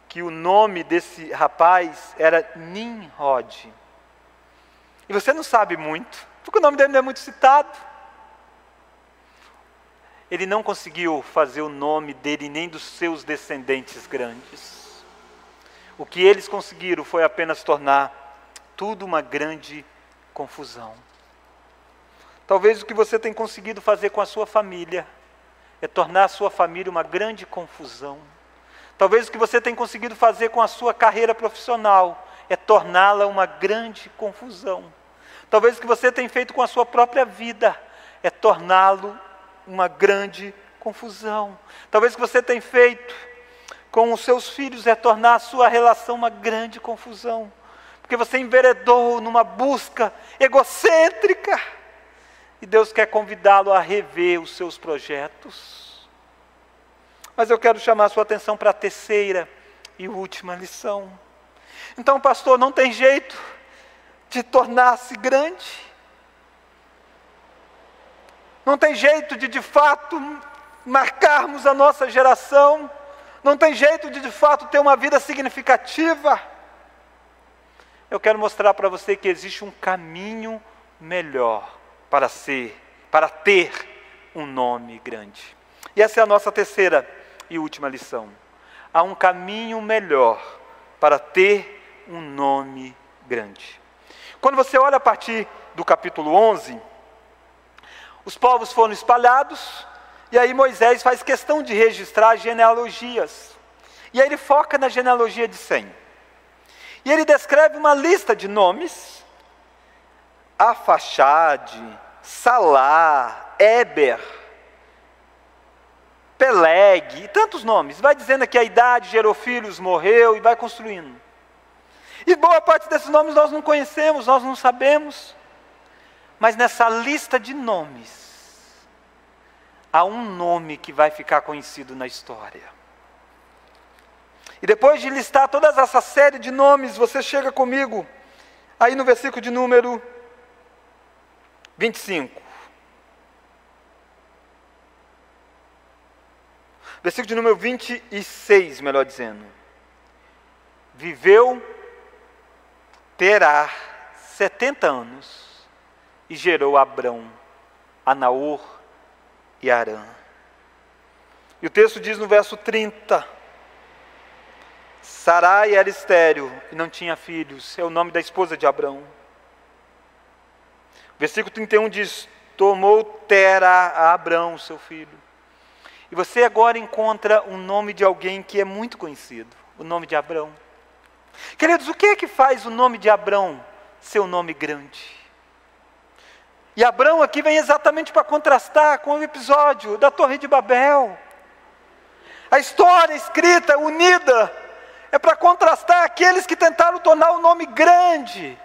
Speaker 1: que o nome desse rapaz era Nimrod. E você não sabe muito, porque o nome dele não é muito citado. Ele não conseguiu fazer o nome dele nem dos seus descendentes grandes. O que eles conseguiram foi apenas tornar tudo uma grande confusão. Talvez o que você tem conseguido fazer com a sua família é tornar a sua família uma grande confusão. Talvez o que você tem conseguido fazer com a sua carreira profissional é torná-la uma grande confusão. Talvez o que você tem feito com a sua própria vida é torná-lo uma grande confusão. Talvez o que você tem feito com os seus filhos é tornar a sua relação uma grande confusão, porque você enveredou numa busca egocêntrica, e Deus quer convidá-lo a rever os seus projetos. Mas eu quero chamar a sua atenção para a terceira e última lição. Então, pastor, não tem jeito de tornar-se grande. Não tem jeito de de fato marcarmos a nossa geração. Não tem jeito de de fato ter uma vida significativa. Eu quero mostrar para você que existe um caminho melhor para ser, para ter um nome grande. E essa é a nossa terceira e última lição. Há um caminho melhor para ter um nome grande. Quando você olha a partir do capítulo 11, os povos foram espalhados, e aí Moisés faz questão de registrar genealogias. E aí ele foca na genealogia de Sem. E ele descreve uma lista de nomes: Afaxade, Salá, Eber, Peleg, e tantos nomes. Vai dizendo que a idade gerou filhos, morreu e vai construindo. E boa parte desses nomes nós não conhecemos, nós não sabemos. Mas nessa lista de nomes, há um nome que vai ficar conhecido na história. E depois de listar toda essa série de nomes, você chega comigo aí no versículo de número 25. Versículo de número 26, melhor dizendo. Viveu Terá 70 anos e gerou Abrão, Anaor e Arã. E o texto diz no verso 30: Sarai era estéreo e não tinha filhos, é o nome da esposa de Abrão. Versículo 31 diz: Tomou Tera a Abrão, seu filho. E você agora encontra um nome de alguém que é muito conhecido, o nome de Abrão. Queridos, o que é que faz o nome de Abrão ser um nome grande? E Abrão aqui vem exatamente para contrastar com o episódio da Torre de Babel. A história escrita, unida, é para contrastar aqueles que tentaram tornar o nome grande,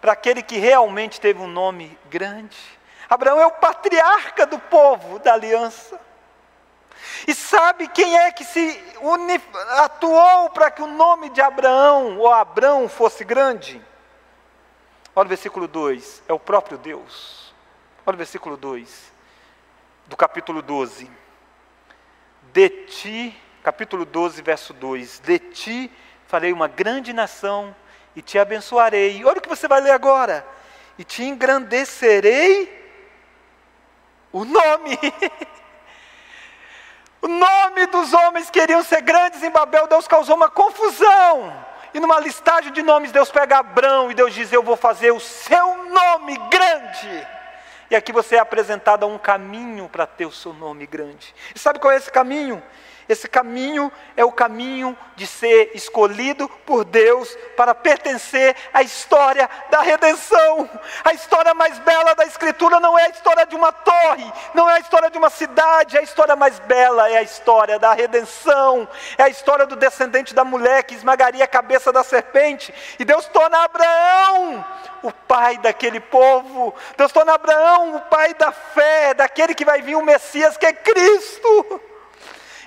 Speaker 1: para aquele que realmente teve um nome grande. Abraão é o patriarca do povo da aliança. E sabe quem é que se atuou para que o nome de Abraão ou Abrão fosse grande? Olha o versículo 2: é o próprio Deus. Olha o versículo 2 do capítulo 12. De ti, capítulo 12, verso 2: De ti farei uma grande nação e te abençoarei. Olha o que você vai ler agora. E te engrandecerei o nome. O nome dos homens que queriam ser grandes em Babel, Deus causou uma confusão. E numa listagem de nomes, Deus pega Abrão e Deus diz: Eu vou fazer o seu nome grande. E aqui você é apresentado a um caminho para ter o seu nome grande. E sabe qual é esse caminho? Esse caminho é o caminho de ser escolhido por Deus para pertencer à história da redenção. A história mais bela da Escritura não é a história de uma torre, não é a história de uma cidade, a história mais bela é a história da redenção, é a história do descendente da mulher que esmagaria a cabeça da serpente. E Deus torna Abraão o pai daquele povo, Deus torna Abraão o pai da fé, daquele que vai vir o Messias que é Cristo.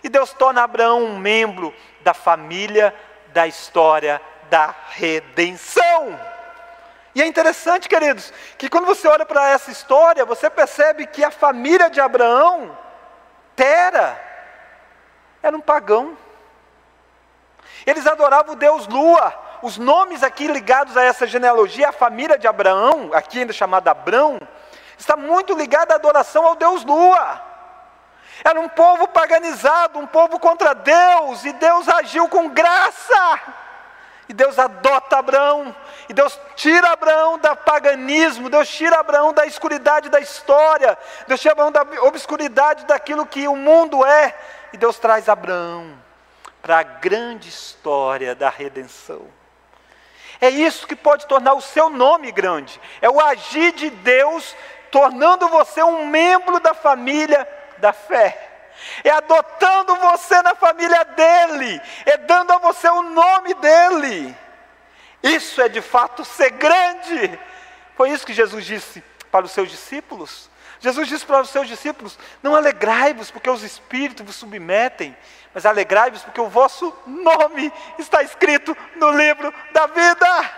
Speaker 1: E Deus torna Abraão um membro da família da história da redenção. E é interessante, queridos, que quando você olha para essa história, você percebe que a família de Abraão, Tera, era um pagão. Eles adoravam o Deus Lua. Os nomes aqui ligados a essa genealogia, a família de Abraão, aqui ainda chamada Abrão, está muito ligada à adoração ao Deus Lua. Era um povo paganizado, um povo contra Deus, e Deus agiu com graça. E Deus adota Abraão, e Deus tira Abraão do paganismo, Deus tira Abraão da escuridade da história, Deus tira Abraão da obscuridade daquilo que o mundo é, e Deus traz Abraão para a grande história da redenção. É isso que pode tornar o seu nome grande, é o agir de Deus tornando você um membro da família da fé. é adotando você na família dele, é dando a você o nome dele. Isso é de fato ser grande. Foi isso que Jesus disse para os seus discípulos. Jesus disse para os seus discípulos: Não alegrai-vos porque os espíritos vos submetem, mas alegrai-vos porque o vosso nome está escrito no livro da vida.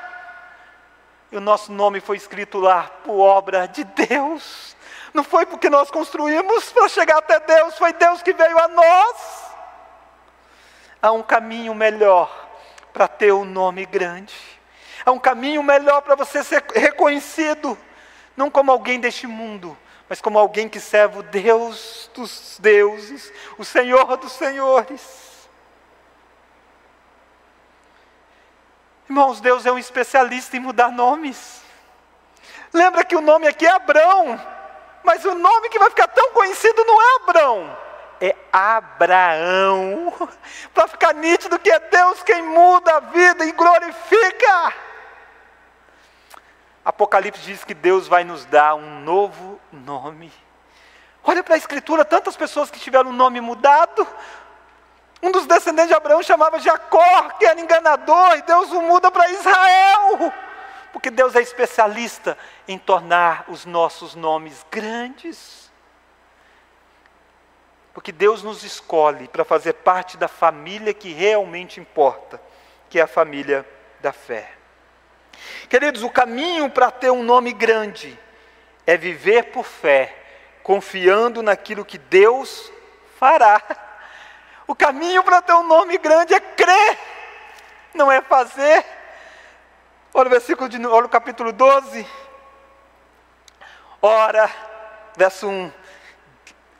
Speaker 1: E o nosso nome foi escrito lá por obra de Deus. Não foi porque nós construímos para chegar até Deus, foi Deus que veio a nós. Há um caminho melhor para ter um nome grande. Há um caminho melhor para você ser reconhecido, não como alguém deste mundo, mas como alguém que serve o Deus dos deuses, o Senhor dos senhores. Irmãos, Deus é um especialista em mudar nomes. Lembra que o nome aqui é Abrão, mas o nome que vai ficar tão conhecido não é Abrão, é Abraão. Para ficar nítido que é Deus quem muda a vida e glorifica. Apocalipse diz que Deus vai nos dar um novo nome. Olha para a Escritura, tantas pessoas que tiveram o nome mudado. Um dos descendentes de Abraão chamava Jacó, que era enganador, e Deus o muda para Israel. Porque Deus é especialista em tornar os nossos nomes grandes. Porque Deus nos escolhe para fazer parte da família que realmente importa, que é a família da fé. Queridos, o caminho para ter um nome grande é viver por fé, confiando naquilo que Deus fará. O caminho para ter um nome grande é crer, não é fazer. Olha o versículo de olha o capítulo 12. Ora, verso 1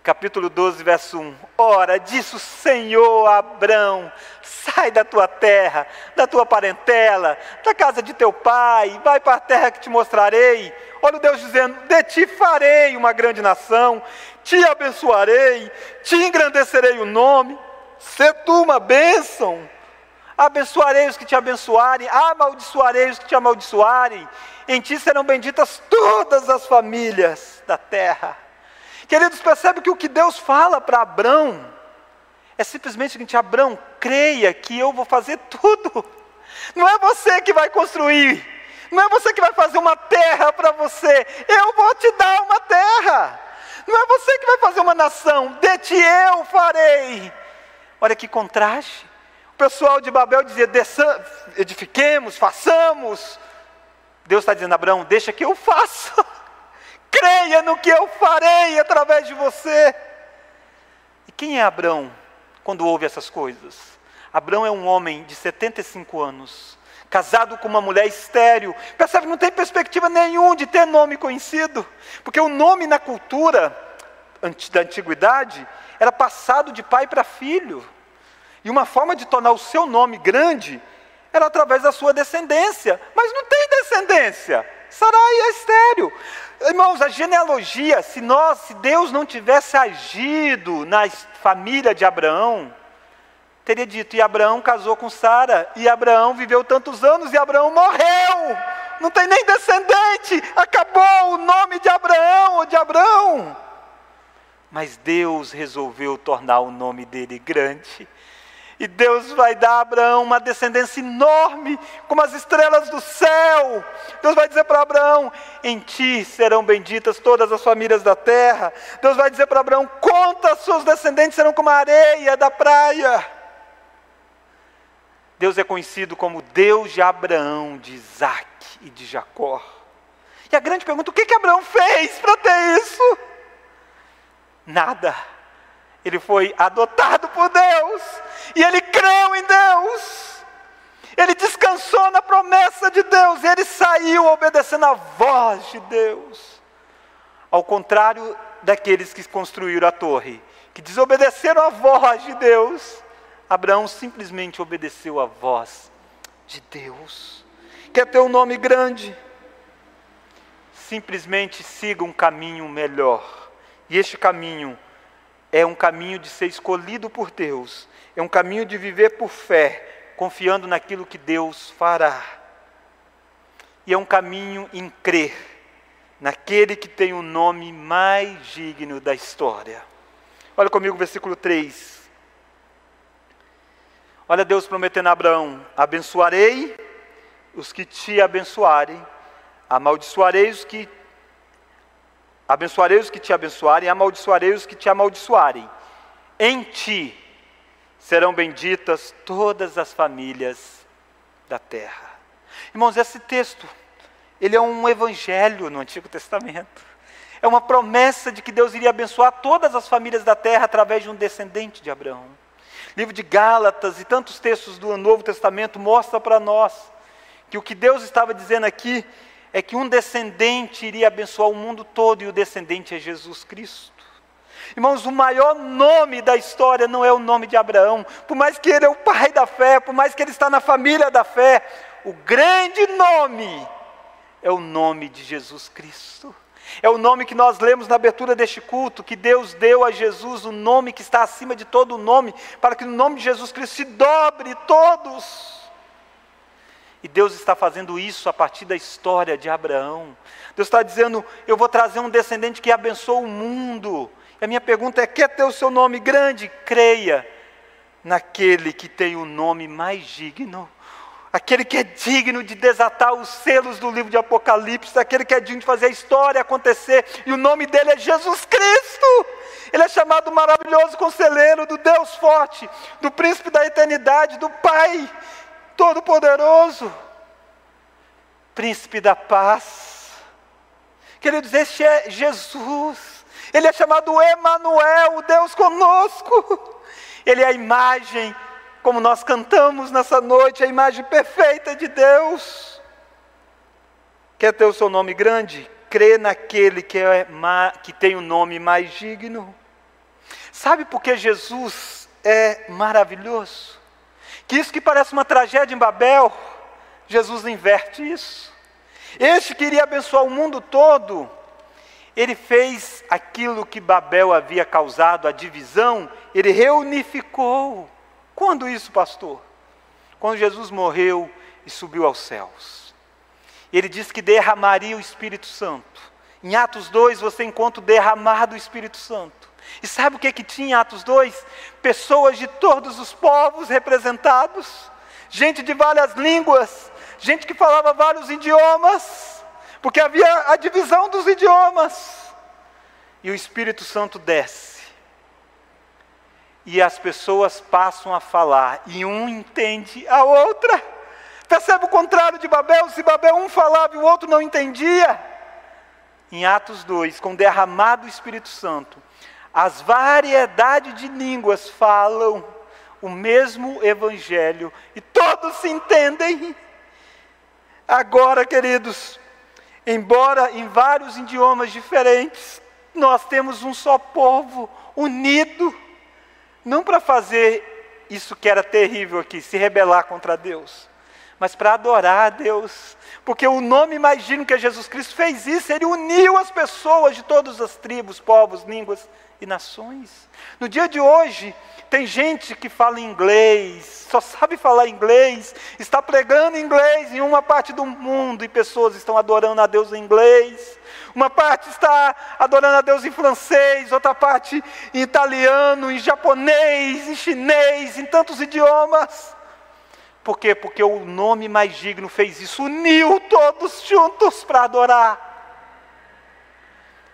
Speaker 1: capítulo 12, verso 1. Ora, disse o Senhor a Abrão: sai da tua terra, da tua parentela, da casa de teu pai, vai para a terra que te mostrarei. Olha o Deus dizendo: de ti farei uma grande nação, te abençoarei, te engrandecerei o nome, se tu uma bênção. Abençoarei os que te abençoarem, amaldiçoarei os que te amaldiçoarem. Em ti serão benditas todas as famílias da terra. Queridos, percebe que o que Deus fala para Abraão é simplesmente o seguinte: Abraão, creia que eu vou fazer tudo. Não é você que vai construir, não é você que vai fazer uma terra para você, eu vou te dar uma terra. Não é você que vai fazer uma nação, de ti eu farei. Olha que contraste. O pessoal de Babel dizia: edifiquemos, façamos. Deus está dizendo, Abraão, deixa que eu faça. creia no que eu farei através de você. E quem é Abraão quando ouve essas coisas? Abraão é um homem de 75 anos, casado com uma mulher estéril. Percebe, não tem perspectiva nenhuma de ter nome conhecido, porque o nome na cultura da antiguidade era passado de pai para filho. E uma forma de tornar o seu nome grande era através da sua descendência. Mas não tem descendência. Sarai é estéreo. Irmãos, a genealogia, se nós, se Deus não tivesse agido na família de Abraão, teria dito, e Abraão casou com Sara, e Abraão viveu tantos anos, e Abraão morreu. Não tem nem descendente, acabou o nome de Abraão ou de Abraão. Mas Deus resolveu tornar o nome dele grande. E Deus vai dar a Abraão uma descendência enorme, como as estrelas do céu. Deus vai dizer para Abraão: Em ti serão benditas todas as famílias da terra. Deus vai dizer para Abraão: Conta, seus descendentes serão como a areia da praia. Deus é conhecido como Deus de Abraão, de Isaac e de Jacó. E a grande pergunta: o que, que Abraão fez para ter isso? Nada ele foi adotado por Deus. E ele creu em Deus. Ele descansou na promessa de Deus. E ele saiu obedecendo a voz de Deus. Ao contrário daqueles que construíram a torre, que desobedeceram a voz de Deus, Abraão simplesmente obedeceu a voz de Deus. Quer ter um nome grande? Simplesmente siga um caminho melhor. E este caminho é um caminho de ser escolhido por Deus, é um caminho de viver por fé, confiando naquilo que Deus fará. E é um caminho em crer naquele que tem o nome mais digno da história. Olha comigo o versículo 3. Olha Deus prometendo a Abraão: abençoarei os que te abençoarem, amaldiçoarei os que abençoarei os que te abençoarem, amaldiçoarei os que te amaldiçoarem. Em ti serão benditas todas as famílias da terra. Irmãos, esse texto, ele é um evangelho no Antigo Testamento. É uma promessa de que Deus iria abençoar todas as famílias da terra através de um descendente de Abraão. Livro de Gálatas e tantos textos do Novo Testamento mostra para nós que o que Deus estava dizendo aqui é que um descendente iria abençoar o mundo todo e o descendente é Jesus Cristo. Irmãos, o maior nome da história não é o nome de Abraão, por mais que ele é o pai da fé, por mais que ele está na família da fé, o grande nome é o nome de Jesus Cristo. É o nome que nós lemos na abertura deste culto, que Deus deu a Jesus o nome que está acima de todo o nome, para que no nome de Jesus Cristo se dobre todos. E Deus está fazendo isso a partir da história de Abraão. Deus está dizendo: Eu vou trazer um descendente que abençoa o mundo. E a minha pergunta é: quer ter o seu nome grande? Creia naquele que tem o nome mais digno aquele que é digno de desatar os selos do livro de Apocalipse, aquele que é digno de fazer a história acontecer, e o nome dele é Jesus Cristo. Ele é chamado maravilhoso conselheiro, do Deus forte, do príncipe da eternidade, do Pai todo-poderoso, príncipe da paz. Queridos, este é Jesus. Ele é chamado Emanuel, o Deus conosco. Ele é a imagem como nós cantamos nessa noite, a imagem perfeita de Deus. Quer ter o seu nome grande? Crê naquele que, é, que tem o nome mais digno. Sabe por que Jesus é maravilhoso? Que isso que parece uma tragédia em Babel, Jesus inverte isso. Este queria abençoar o mundo todo, ele fez aquilo que Babel havia causado, a divisão, ele reunificou. Quando isso, pastor? Quando Jesus morreu e subiu aos céus. Ele disse que derramaria o Espírito Santo. Em Atos 2 você encontra o derramar do Espírito Santo. E sabe o que, que tinha em Atos 2? Pessoas de todos os povos representados, gente de várias línguas, gente que falava vários idiomas, porque havia a divisão dos idiomas. E o Espírito Santo desce e as pessoas passam a falar, e um entende a outra. Percebe o contrário de Babel? Se Babel um falava e o outro não entendia. Em Atos 2, com derramado o Espírito Santo, as variedades de línguas falam o mesmo evangelho e todos se entendem. Agora, queridos, embora em vários idiomas diferentes, nós temos um só povo unido não para fazer isso que era terrível aqui, se rebelar contra Deus, mas para adorar a Deus, porque o nome digno que Jesus Cristo fez isso, ele uniu as pessoas de todas as tribos, povos, línguas e nações. No dia de hoje, tem gente que fala inglês, só sabe falar inglês, está pregando inglês em uma parte do mundo e pessoas estão adorando a Deus em inglês. Uma parte está adorando a Deus em francês, outra parte em italiano, em japonês, em chinês, em tantos idiomas. Por quê? Porque o nome mais digno fez isso, uniu todos juntos para adorar.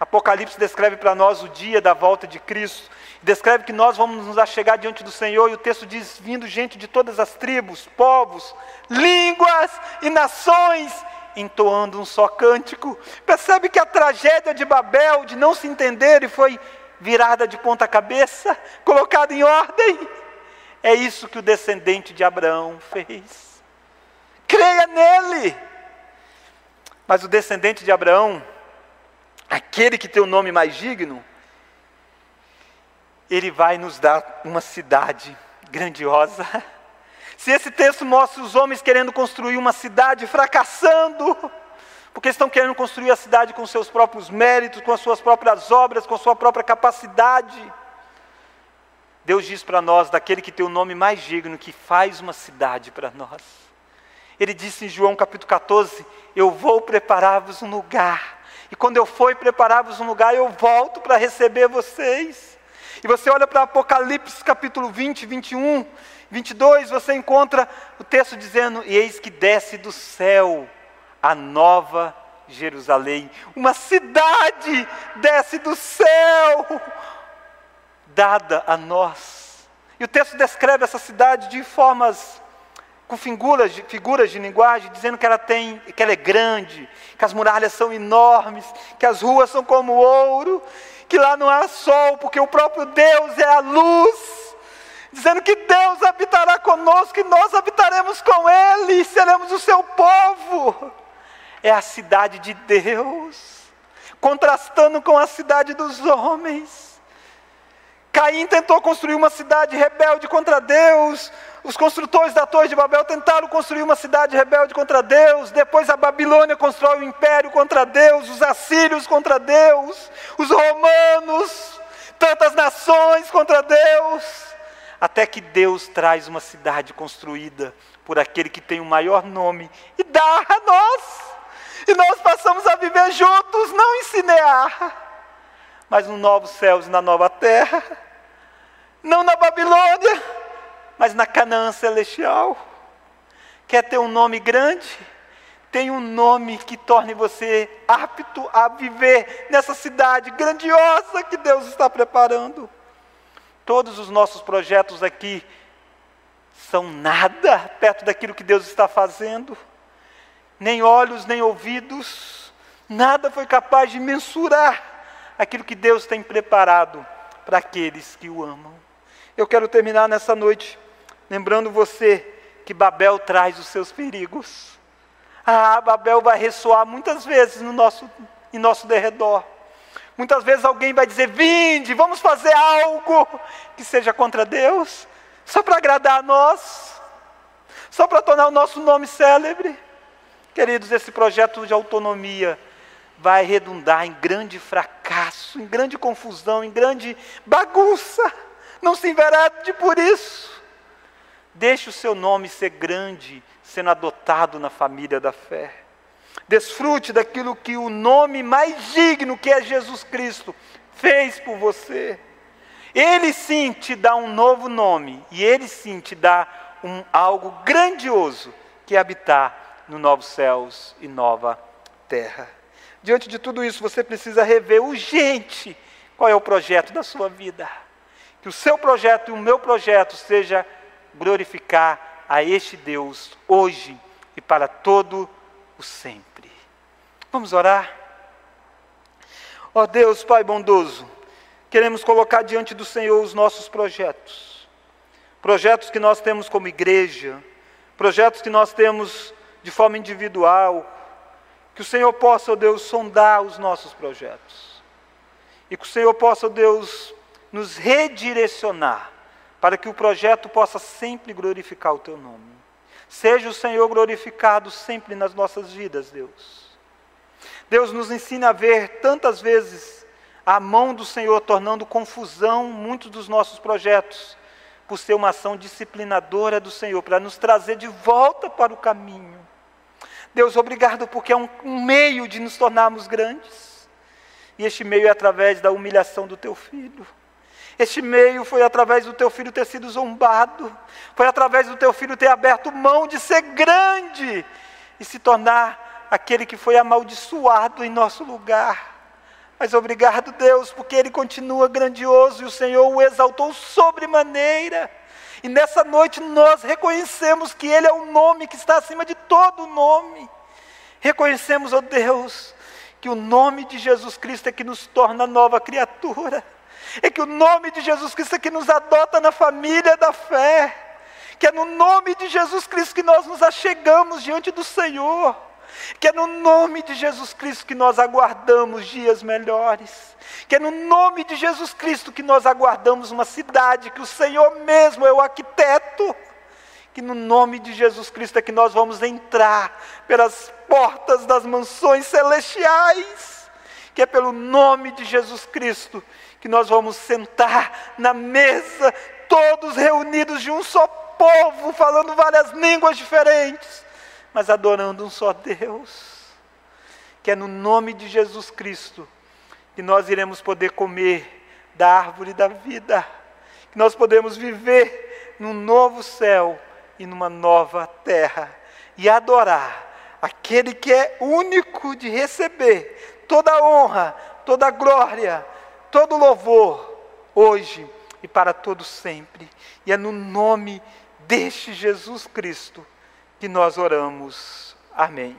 Speaker 1: Apocalipse descreve para nós o dia da volta de Cristo, descreve que nós vamos nos achegar diante do Senhor, e o texto diz: vindo gente de todas as tribos, povos, línguas e nações, entoando um só cântico. Percebe que a tragédia de Babel, de não se entender, e foi virada de ponta cabeça, colocada em ordem. É isso que o descendente de Abraão fez. Creia nele. Mas o descendente de Abraão, aquele que tem o nome mais digno, ele vai nos dar uma cidade grandiosa se esse texto mostra os homens querendo construir uma cidade fracassando, porque estão querendo construir a cidade com seus próprios méritos, com as suas próprias obras, com a sua própria capacidade. Deus diz para nós, daquele que tem o nome mais digno, que faz uma cidade para nós. Ele disse em João capítulo 14: Eu vou preparar-vos um lugar, e quando eu for preparar-vos um lugar, eu volto para receber vocês. E você olha para Apocalipse capítulo 20, 21, 22, você encontra o texto dizendo: E eis que desce do céu a nova Jerusalém, uma cidade desce do céu, dada a nós. E o texto descreve essa cidade de formas com figuras de, figuras de linguagem, dizendo que ela tem, que ela é grande, que as muralhas são enormes, que as ruas são como ouro, que lá não há sol, porque o próprio Deus é a luz, dizendo que Deus habitará conosco e nós habitaremos com Ele, seremos o seu povo. É a cidade de Deus, contrastando com a cidade dos homens. Caim tentou construir uma cidade rebelde contra Deus. Os construtores da Torre de Babel tentaram construir uma cidade rebelde contra Deus. Depois a Babilônia constrói um império contra Deus. Os assírios contra Deus. Os romanos. Tantas nações contra Deus. Até que Deus traz uma cidade construída por aquele que tem o maior nome e dá a nós. E nós passamos a viver juntos, não em Cinear mas no novo céus e na nova terra. Não na Babilônia, mas na Canaã celestial. Quer ter um nome grande? Tem um nome que torne você apto a viver nessa cidade grandiosa que Deus está preparando. Todos os nossos projetos aqui são nada perto daquilo que Deus está fazendo. Nem olhos, nem ouvidos, nada foi capaz de mensurar aquilo que Deus tem preparado para aqueles que o amam. Eu quero terminar nessa noite lembrando você que Babel traz os seus perigos. Ah, Babel vai ressoar muitas vezes no nosso, em nosso derredor. Muitas vezes alguém vai dizer: Vinde, vamos fazer algo que seja contra Deus, só para agradar a nós, só para tornar o nosso nome célebre. Queridos, esse projeto de autonomia vai redundar em grande fracasso, em grande confusão, em grande bagunça. Não se enverede por isso. Deixe o seu nome ser grande, sendo adotado na família da fé. Desfrute daquilo que o nome mais digno, que é Jesus Cristo, fez por você. Ele sim te dá um novo nome, e ele sim te dá um, algo grandioso, que é habitar no novos céus e nova terra. Diante de tudo isso, você precisa rever urgente qual é o projeto da sua vida. Que o seu projeto e o meu projeto seja glorificar a este Deus hoje e para todo o sempre. Vamos orar? Ó oh Deus, Pai bondoso, queremos colocar diante do Senhor os nossos projetos. Projetos que nós temos como igreja, projetos que nós temos de forma individual, que o Senhor possa, ó Deus, sondar os nossos projetos. E que o Senhor possa, ó Deus, nos redirecionar para que o projeto possa sempre glorificar o teu nome. Seja o Senhor glorificado sempre nas nossas vidas, Deus. Deus nos ensina a ver tantas vezes a mão do Senhor tornando confusão muitos dos nossos projetos, por ser uma ação disciplinadora do Senhor, para nos trazer de volta para o caminho. Deus, obrigado porque é um, meio de nos tornarmos grandes. E este meio é através da humilhação do teu filho. Este meio foi através do teu filho ter sido zombado, foi através do teu filho ter aberto mão de ser grande e se tornar aquele que foi amaldiçoado em nosso lugar. Mas obrigado, Deus, porque ele continua grandioso e o Senhor o exaltou sobremaneira. E nessa noite nós reconhecemos que Ele é o nome que está acima de todo nome. Reconhecemos, ó oh Deus, que o nome de Jesus Cristo é que nos torna nova criatura. É que o nome de Jesus Cristo é que nos adota na família da fé. Que é no nome de Jesus Cristo que nós nos achegamos diante do Senhor que é no nome de Jesus Cristo que nós aguardamos dias melhores, que é no nome de Jesus Cristo que nós aguardamos uma cidade que o Senhor mesmo é o arquiteto, que no nome de Jesus Cristo é que nós vamos entrar pelas portas das mansões celestiais, que é pelo nome de Jesus Cristo que nós vamos sentar na mesa, todos reunidos de um só povo, falando várias línguas diferentes mas adorando um só Deus. Que é no nome de Jesus Cristo que nós iremos poder comer da árvore da vida. Que nós podemos viver num novo céu e numa nova terra e adorar aquele que é único de receber toda a honra, toda a glória, todo louvor, hoje e para todo sempre. E é no nome deste Jesus Cristo que nós oramos. Amém.